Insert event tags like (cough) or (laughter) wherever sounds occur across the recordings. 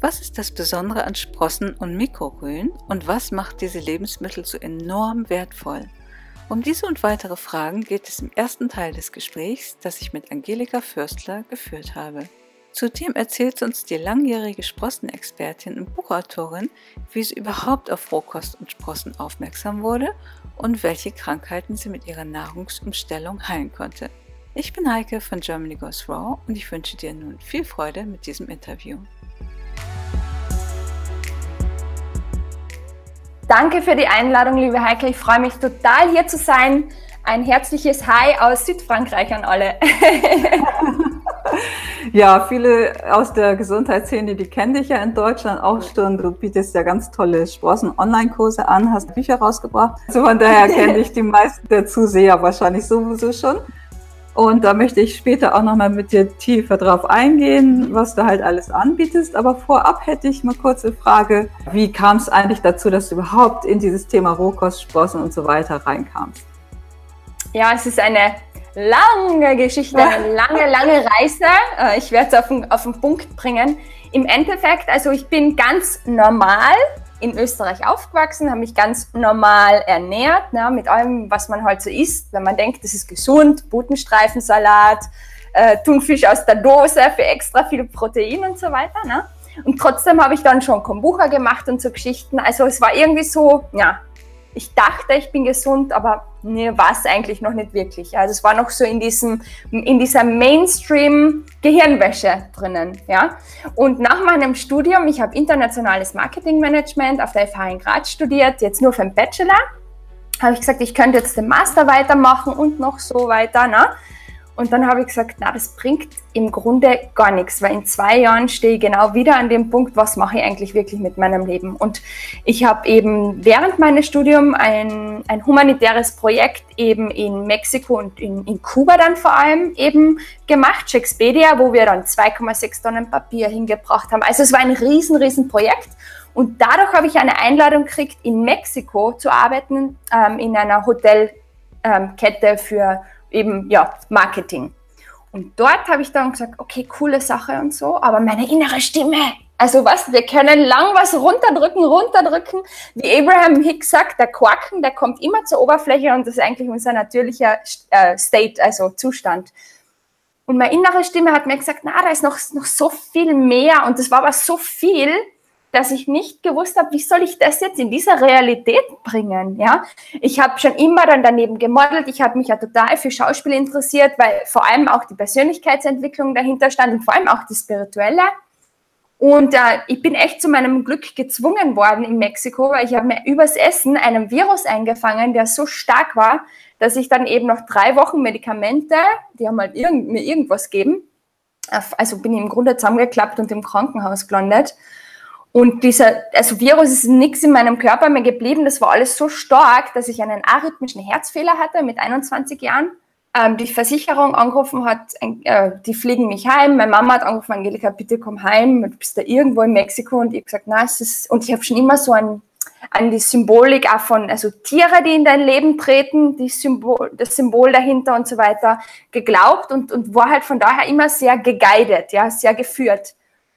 Was ist das Besondere an Sprossen und Mikrogrün und was macht diese Lebensmittel so enorm wertvoll? Um diese und weitere Fragen geht es im ersten Teil des Gesprächs, das ich mit Angelika Fürstler geführt habe. Zudem erzählt uns die langjährige Sprossenexpertin und Buchautorin, wie sie überhaupt auf Rohkost und Sprossen aufmerksam wurde und welche Krankheiten sie mit ihrer Nahrungsumstellung heilen konnte. Ich bin Heike von Germany Goes Raw und ich wünsche dir nun viel Freude mit diesem Interview. Danke für die Einladung, liebe Heike. Ich freue mich total hier zu sein. Ein herzliches Hi aus Südfrankreich an alle. (laughs) ja, viele aus der Gesundheitsszene, die kennen dich ja in Deutschland auch schon. Du bietest ja ganz tolle Sprossen-Online-Kurse an, hast Bücher rausgebracht. Also von daher (laughs) kenne ich die meisten der Zuseher wahrscheinlich sowieso schon. Und da möchte ich später auch nochmal mit dir tiefer drauf eingehen, was du halt alles anbietest. Aber vorab hätte ich mal kurze Frage. Wie kam es eigentlich dazu, dass du überhaupt in dieses Thema Rohkost, Sprossen und so weiter reinkamst? Ja, es ist eine lange Geschichte, eine (laughs) lange, lange Reise. Äh, ich werde es auf den, auf den Punkt bringen. Im Endeffekt, also ich bin ganz normal in Österreich aufgewachsen, habe mich ganz normal ernährt, ne, mit allem, was man halt so isst. Wenn man denkt, das ist gesund, Butenstreifensalat, äh, Thunfisch aus der Dose für extra viel Protein und so weiter. Ne? Und trotzdem habe ich dann schon Kombucha gemacht und so Geschichten. Also es war irgendwie so, ja, ich dachte, ich bin gesund, aber nee, war es eigentlich noch nicht wirklich. Also es war noch so in diesem, in dieser Mainstream-Gehirnwäsche drinnen, ja. Und nach meinem Studium, ich habe internationales Marketingmanagement auf der FH in Graz studiert, jetzt nur für den Bachelor, habe ich gesagt, ich könnte jetzt den Master weitermachen und noch so weiter, ne? Und dann habe ich gesagt, na, das bringt im Grunde gar nichts, weil in zwei Jahren stehe ich genau wieder an dem Punkt, was mache ich eigentlich wirklich mit meinem Leben. Und ich habe eben während meines Studiums ein, ein humanitäres Projekt eben in Mexiko und in, in Kuba dann vor allem eben gemacht, Shakespeare, wo wir dann 2,6 Tonnen Papier hingebracht haben. Also es war ein riesen, riesen Projekt. Und dadurch habe ich eine Einladung gekriegt, in Mexiko zu arbeiten, ähm, in einer Hotelkette ähm, für eben ja, Marketing. Und dort habe ich dann gesagt, okay, coole Sache und so, aber meine innere Stimme, also was, wir können lang was runterdrücken, runterdrücken. Wie Abraham Hicks sagt, der Quacken, der kommt immer zur Oberfläche und das ist eigentlich unser natürlicher äh, State, also Zustand. Und meine innere Stimme hat mir gesagt, na, da ist noch, noch so viel mehr und das war aber so viel, dass ich nicht gewusst habe, wie soll ich das jetzt in dieser Realität bringen, ja? Ich habe schon immer dann daneben gemodelt, ich habe mich ja total für Schauspiel interessiert, weil vor allem auch die Persönlichkeitsentwicklung dahinter stand und vor allem auch die spirituelle. Und äh, ich bin echt zu meinem Glück gezwungen worden in Mexiko, weil ich habe mir übers Essen einen Virus eingefangen, der so stark war, dass ich dann eben noch drei Wochen Medikamente, die haben halt irgend, mir irgendwas gegeben, also bin ich im Grunde zusammengeklappt und im Krankenhaus gelandet. Und dieser, also Virus ist nichts in meinem Körper mehr geblieben. Das war alles so stark, dass ich einen arrhythmischen Herzfehler hatte mit 21 Jahren. Ähm, die Versicherung angerufen hat, äh, die fliegen mich heim. Meine Mama hat angerufen, Angelika, bitte komm heim. Du bist da irgendwo in Mexiko. Und ich habe gesagt, na, es ist, und ich habe schon immer so an, an die Symbolik auch von, also Tiere, die in dein Leben treten, die Symbol, das Symbol dahinter und so weiter geglaubt und, und war halt von daher immer sehr geguided, ja, sehr geführt.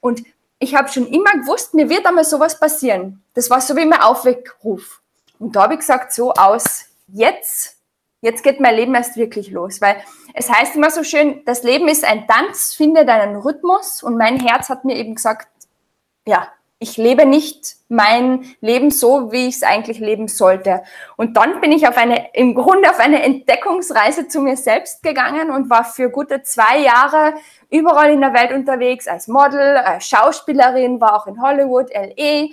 Und ich habe schon immer gewusst, mir wird einmal sowas passieren. Das war so wie mein Aufweckruf. Und da habe ich gesagt, so aus, jetzt, jetzt geht mein Leben erst wirklich los. Weil es heißt immer so schön, das Leben ist ein Tanz, finde deinen Rhythmus. Und mein Herz hat mir eben gesagt, ja, ich lebe nicht mein Leben so, wie ich es eigentlich leben sollte. Und dann bin ich auf eine, im Grunde auf eine Entdeckungsreise zu mir selbst gegangen und war für gute zwei Jahre überall in der Welt unterwegs als Model, als Schauspielerin, war auch in Hollywood, LE,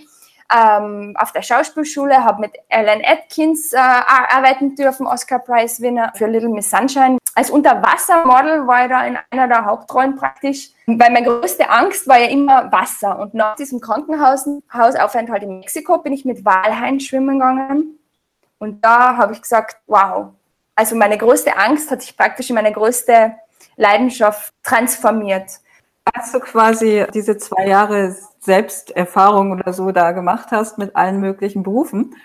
ähm, auf der Schauspielschule, habe mit Ellen Atkins äh, arbeiten dürfen, Oscar-Preis-Winner für Little Miss Sunshine. Als Unterwassermodel war ich da in einer der Hauptrollen praktisch, weil meine größte Angst war ja immer Wasser. Und nach diesem Krankenhausaufenthalt in Mexiko bin ich mit Walhain schwimmen gegangen. Und da habe ich gesagt, wow, also meine größte Angst hat sich praktisch in meine größte Leidenschaft transformiert. Als du quasi diese zwei Jahre Selbsterfahrung oder so da gemacht hast mit allen möglichen Berufen,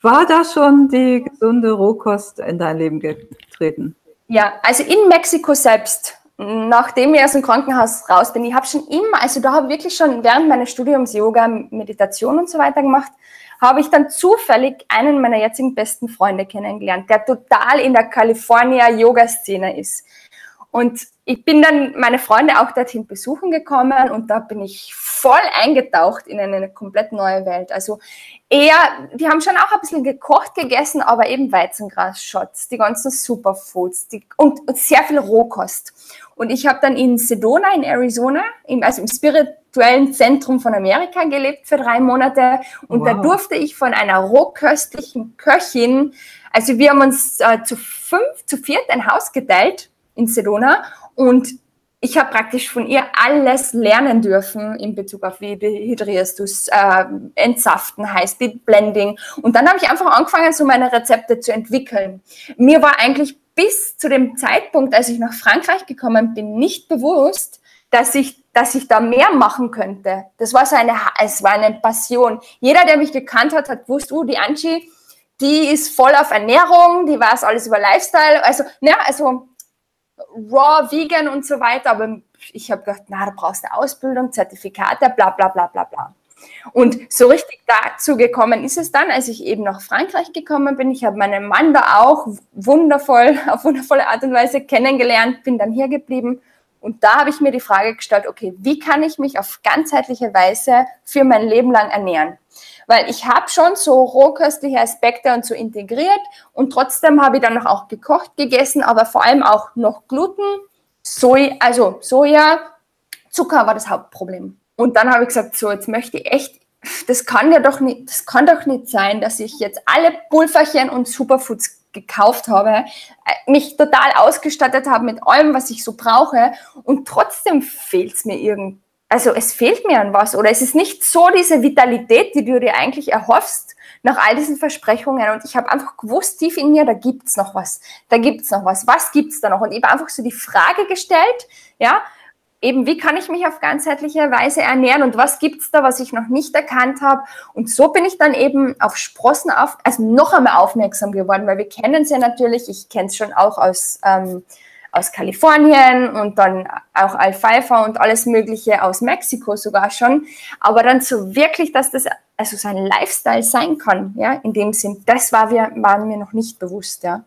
war da schon die gesunde Rohkost in dein Leben getreten? Ja, also in Mexiko selbst nachdem ich aus dem Krankenhaus raus bin, ich habe schon immer, also da habe ich wirklich schon während meines Studiums Yoga, Meditation und so weiter gemacht, habe ich dann zufällig einen meiner jetzigen besten Freunde kennengelernt, der total in der California-Yoga-Szene ist. Und ich bin dann meine Freunde auch dorthin besuchen gekommen und da bin ich voll eingetaucht in eine komplett neue Welt. Also eher, die haben schon auch ein bisschen gekocht gegessen, aber eben Weizengras-Shots, die ganzen Superfoods die, und, und sehr viel Rohkost. Und ich habe dann in Sedona in Arizona, im, also im spirituellen Zentrum von Amerika gelebt für drei Monate und wow. da durfte ich von einer rohköstlichen Köchin, also wir haben uns äh, zu fünf, zu viert ein Haus geteilt in Sedona und ich habe praktisch von ihr alles lernen dürfen in Bezug auf wie dehydrierst du äh, Entsaften, Highspeed Blending. Und dann habe ich einfach angefangen, so meine Rezepte zu entwickeln. Mir war eigentlich bis zu dem Zeitpunkt, als ich nach Frankreich gekommen bin, nicht bewusst, dass ich, dass ich da mehr machen könnte. Das war so eine, es war eine Passion. Jeder, der mich gekannt hat, hat gewusst, oh, die Angie, die ist voll auf Ernährung, die weiß alles über Lifestyle. Also, ja, also raw, vegan und so weiter. Aber ich habe gedacht, na, da brauchst du Ausbildung, Zertifikate, bla bla bla bla bla. Und so richtig dazu gekommen ist es dann, als ich eben nach Frankreich gekommen bin. Ich habe meinen Mann da auch wundervoll, (laughs) auf wundervolle Art und Weise kennengelernt, bin dann hier geblieben. Und da habe ich mir die Frage gestellt, okay, wie kann ich mich auf ganzheitliche Weise für mein Leben lang ernähren? Weil ich habe schon so rohköstliche Aspekte und so integriert und trotzdem habe ich dann noch auch gekocht gegessen, aber vor allem auch noch Gluten, Soja, also Soja, Zucker war das Hauptproblem. Und dann habe ich gesagt, so jetzt möchte ich echt, das kann ja doch nicht, das kann doch nicht sein, dass ich jetzt alle Pulverchen und Superfoods gekauft habe, äh, mich total ausgestattet habe mit allem, was ich so brauche und trotzdem fehlt es mir irgendwie also es fehlt mir an was oder es ist nicht so diese Vitalität, die du dir eigentlich erhoffst nach all diesen Versprechungen. Und ich habe einfach gewusst, tief in mir, da gibt's noch was, da gibt's noch was, was gibt's da noch? Und ich habe einfach so die Frage gestellt, ja, eben wie kann ich mich auf ganzheitliche Weise ernähren und was gibt's da, was ich noch nicht erkannt habe. Und so bin ich dann eben auf Sprossen auf, also noch einmal aufmerksam geworden, weil wir kennen es ja natürlich, ich kenne es schon auch aus ähm, aus Kalifornien und dann auch Alfalfa und alles Mögliche aus Mexiko sogar schon. Aber dann so wirklich, dass das also so ein Lifestyle sein kann, ja, in dem Sinn, das war, wir, waren mir noch nicht bewusst, ja.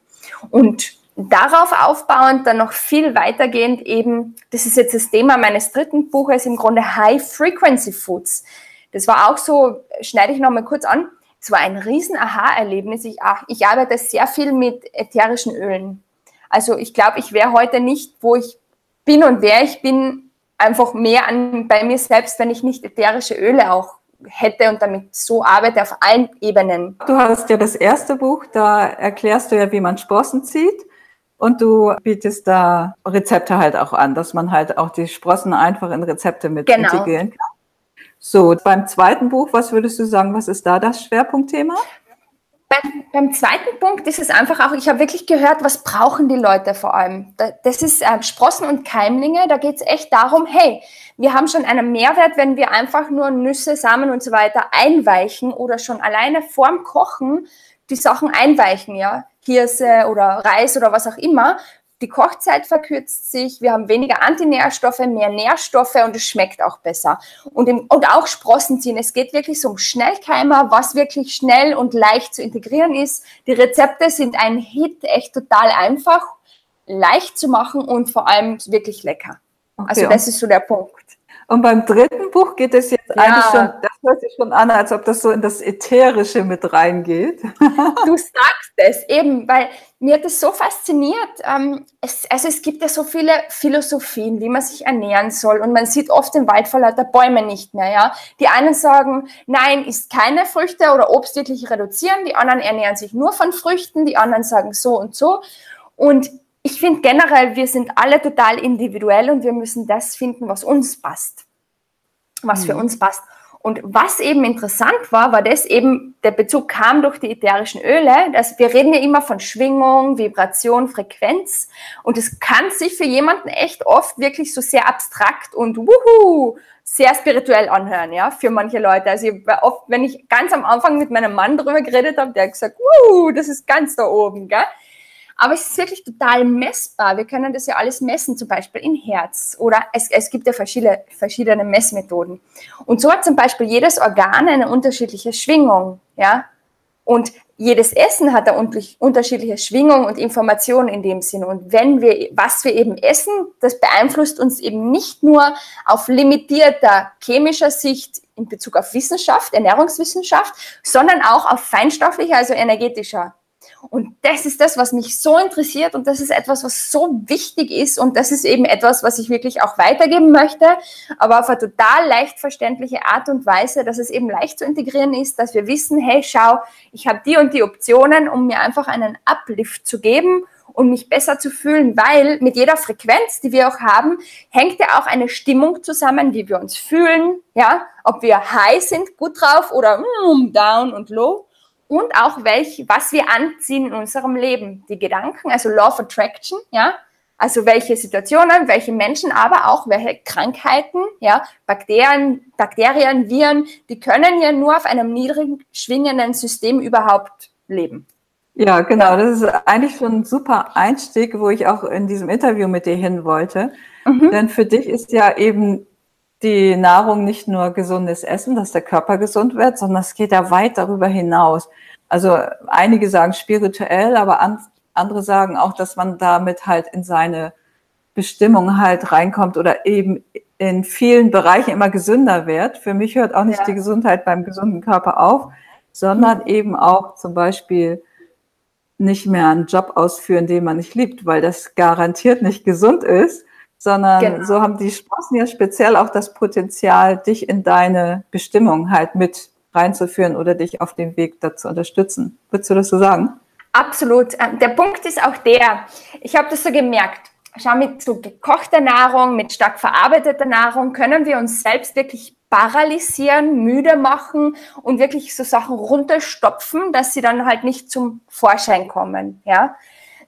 Und darauf aufbauend dann noch viel weitergehend eben, das ist jetzt das Thema meines dritten Buches, im Grunde High Frequency Foods. Das war auch so, schneide ich nochmal kurz an, es war ein riesen Aha-Erlebnis. Ich, ich arbeite sehr viel mit ätherischen Ölen. Also ich glaube, ich wäre heute nicht, wo ich bin und wer ich bin, einfach mehr an, bei mir selbst, wenn ich nicht ätherische Öle auch hätte und damit so arbeite auf allen Ebenen. Du hast ja das erste Buch, da erklärst du ja, wie man Sprossen zieht. Und du bietest da Rezepte halt auch an, dass man halt auch die Sprossen einfach in Rezepte mit genau. integrieren kann. So, beim zweiten Buch, was würdest du sagen, was ist da das Schwerpunktthema? Beim, beim, zweiten Punkt ist es einfach auch, ich habe wirklich gehört, was brauchen die Leute vor allem. Das ist äh, Sprossen und Keimlinge, da geht es echt darum, hey, wir haben schon einen Mehrwert, wenn wir einfach nur Nüsse, Samen und so weiter einweichen oder schon alleine vorm Kochen die Sachen einweichen, ja, Hirse oder Reis oder was auch immer, die Kochzeit verkürzt sich, wir haben weniger Antinährstoffe, mehr Nährstoffe und es schmeckt auch besser. Und, im, und auch Sprossen ziehen. Es geht wirklich so um Schnellkeimer, was wirklich schnell und leicht zu integrieren ist. Die Rezepte sind ein Hit, echt total einfach, leicht zu machen und vor allem wirklich lecker. Okay, also das ist so der Punkt. Und beim dritten Buch geht es jetzt ja. eigentlich schon, das hört sich schon an, als ob das so in das Ätherische mit reingeht. (laughs) Du sagst es eben, weil mir hat das so fasziniert. Ähm, es, also es gibt ja so viele Philosophien, wie man sich ernähren soll und man sieht oft den Wald vor lauter Bäumen nicht mehr. Ja? Die einen sagen, nein, isst keine Früchte oder Obst wirklich reduzieren, die anderen ernähren sich nur von Früchten, die anderen sagen so und so. Und ich finde generell, wir sind alle total individuell und wir müssen das finden, was uns passt. Was mhm. für uns passt. Und was eben interessant war, war das eben, der Bezug kam durch die ätherischen Öle. Das, wir reden ja immer von Schwingung, Vibration, Frequenz. Und es kann sich für jemanden echt oft wirklich so sehr abstrakt und wuhu, sehr spirituell anhören, ja, für manche Leute. Also oft, wenn ich ganz am Anfang mit meinem Mann drüber geredet habe, der hat gesagt, wuhu, das ist ganz da oben, gell? Aber es ist wirklich total messbar. Wir können das ja alles messen, zum Beispiel in Herz oder es, es gibt ja verschiedene, verschiedene Messmethoden. Und so hat zum Beispiel jedes Organ eine unterschiedliche Schwingung. Ja? Und jedes Essen hat da unterschiedliche Schwingungen und Informationen in dem Sinne. Und wenn wir, was wir eben essen, das beeinflusst uns eben nicht nur auf limitierter chemischer Sicht in Bezug auf Wissenschaft, Ernährungswissenschaft, sondern auch auf feinstofflicher, also energetischer und das ist das, was mich so interessiert und das ist etwas, was so wichtig ist und das ist eben etwas, was ich wirklich auch weitergeben möchte, aber auf eine total leicht verständliche Art und Weise, dass es eben leicht zu integrieren ist, dass wir wissen, hey, schau, ich habe die und die Optionen, um mir einfach einen Uplift zu geben und mich besser zu fühlen, weil mit jeder Frequenz, die wir auch haben, hängt ja auch eine Stimmung zusammen, wie wir uns fühlen, ja, ob wir high sind, gut drauf oder mm, down und low und auch welch, was wir anziehen in unserem Leben. Die Gedanken, also Law of Attraction, ja, also welche Situationen, welche Menschen, aber auch welche Krankheiten, ja, Bakterien, Bakterien, Viren, die können ja nur auf einem niedrigen schwingenden System überhaupt leben. Ja, genau. Das ist eigentlich schon ein super Einstieg, wo ich auch in diesem Interview mit dir hin wollte. Mhm. Denn für dich ist ja eben die Nahrung nicht nur gesundes Essen, dass der Körper gesund wird, sondern es geht ja weit darüber hinaus. Also einige sagen spirituell, aber an, andere sagen auch, dass man damit halt in seine Bestimmung halt reinkommt oder eben in vielen Bereichen immer gesünder wird. Für mich hört auch nicht ja. die Gesundheit beim gesunden Körper auf, sondern mhm. eben auch zum Beispiel nicht mehr einen Job ausführen, den man nicht liebt, weil das garantiert nicht gesund ist sondern genau. so haben die Sprossen ja speziell auch das Potenzial, dich in deine Bestimmung halt mit reinzuführen oder dich auf dem Weg dazu unterstützen. Würdest du das so sagen? Absolut. Ähm, der Punkt ist auch der, ich habe das so gemerkt, schau, mit so gekochter Nahrung, mit stark verarbeiteter Nahrung können wir uns selbst wirklich paralysieren, müde machen und wirklich so Sachen runterstopfen, dass sie dann halt nicht zum Vorschein kommen. Ja,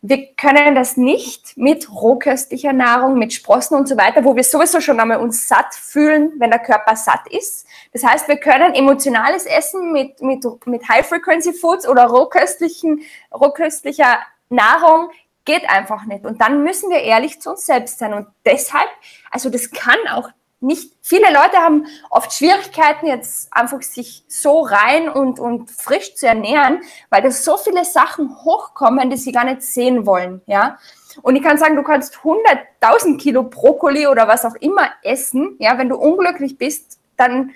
wir können das nicht mit rohköstlicher Nahrung, mit Sprossen und so weiter, wo wir sowieso schon einmal uns satt fühlen, wenn der Körper satt ist. Das heißt, wir können emotionales Essen mit, mit, mit High-Frequency-Foods oder rohköstlichen, rohköstlicher Nahrung geht einfach nicht. Und dann müssen wir ehrlich zu uns selbst sein. Und deshalb, also das kann auch nicht, viele Leute haben oft Schwierigkeiten, jetzt einfach sich so rein und, und frisch zu ernähren, weil da so viele Sachen hochkommen, die sie gar nicht sehen wollen, ja. Und ich kann sagen, du kannst 100.000 Kilo Brokkoli oder was auch immer essen, ja, wenn du unglücklich bist, dann,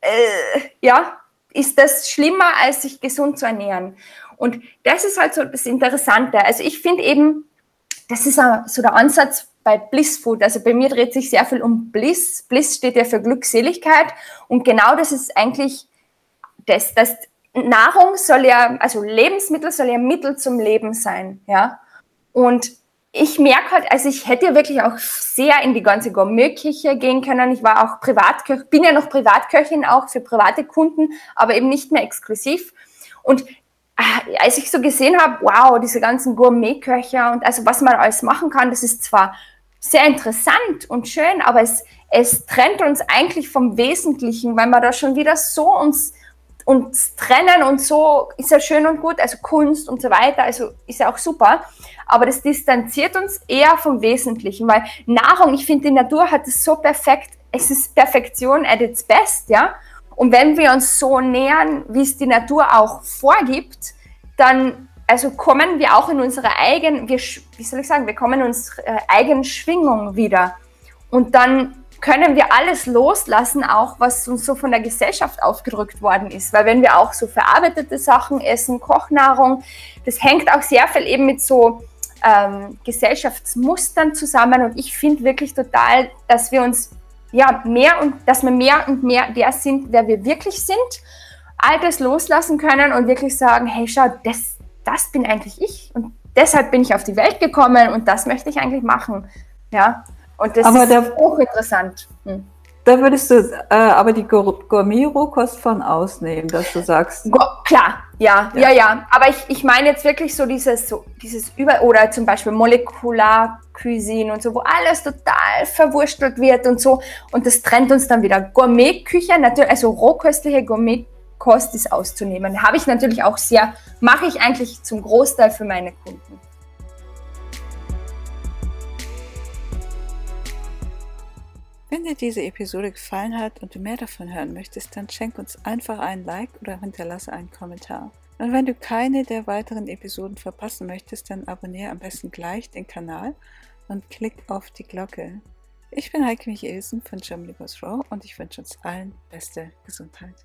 äh, ja, ist das schlimmer, als sich gesund zu ernähren. Und das ist halt so das Interessante. Also ich finde eben, das ist so der Ansatz bei Bliss Food. Also bei mir dreht sich sehr viel um Bliss. Bliss steht ja für Glückseligkeit. Und genau das ist eigentlich das, das Nahrung soll ja, also Lebensmittel soll ja Mittel zum Leben sein, ja. Und ich merke halt, also ich hätte wirklich auch sehr in die ganze Gourmetküche gehen können. Ich war auch Privatköchin, bin ja noch Privatköchin auch für private Kunden, aber eben nicht mehr exklusiv. Und äh, als ich so gesehen habe, wow, diese ganzen Gourmetköcher und also was man alles machen kann, das ist zwar sehr interessant und schön, aber es, es trennt uns eigentlich vom Wesentlichen, weil wir da schon wieder so uns, uns trennen und so ist ja schön und gut, also Kunst und so weiter, also ist ja auch super, aber das distanziert uns eher vom Wesentlichen, weil Nahrung, ich finde, die Natur hat es so perfekt, es ist Perfektion at its best, ja, und wenn wir uns so nähern, wie es die Natur auch vorgibt, dann also kommen wir auch in unsere eigenen, wie soll ich sagen, wir kommen in unsere äh, eigene Schwingung wieder. Und dann können wir alles loslassen, auch was uns so von der Gesellschaft aufgedrückt worden ist. Weil wenn wir auch so verarbeitete Sachen essen, Kochnahrung, das hängt auch sehr viel eben mit so ähm, Gesellschaftsmustern zusammen. Und ich finde wirklich total, dass wir uns ja mehr und dass wir mehr und mehr der sind, wer wir wirklich sind, all das loslassen können und wirklich sagen, hey, schau, das, das bin eigentlich ich und deshalb bin ich auf die Welt gekommen und das möchte ich eigentlich machen. Ja, und das aber ist der, hochinteressant. Hm. Da würdest du äh, aber die Gourmet-Rohkost von ausnehmen, dass du sagst. Go klar, ja, ja, ja, ja. Aber ich, ich meine jetzt wirklich so dieses, so dieses Über- oder zum Beispiel Molekular-Cuisine und so, wo alles total verwurstelt wird und so. Und das trennt uns dann wieder. Gourmet-Küche, natürlich, also rohköstliche Gourmet Kostis auszunehmen. Habe ich natürlich auch sehr, mache ich eigentlich zum Großteil für meine Kunden. Wenn dir diese Episode gefallen hat und du mehr davon hören möchtest, dann schenk uns einfach ein Like oder hinterlasse einen Kommentar. Und wenn du keine der weiteren Episoden verpassen möchtest, dann abonniere am besten gleich den Kanal und klick auf die Glocke. Ich bin Heike Michelsen von Germany Goes Raw und ich wünsche uns allen beste Gesundheit.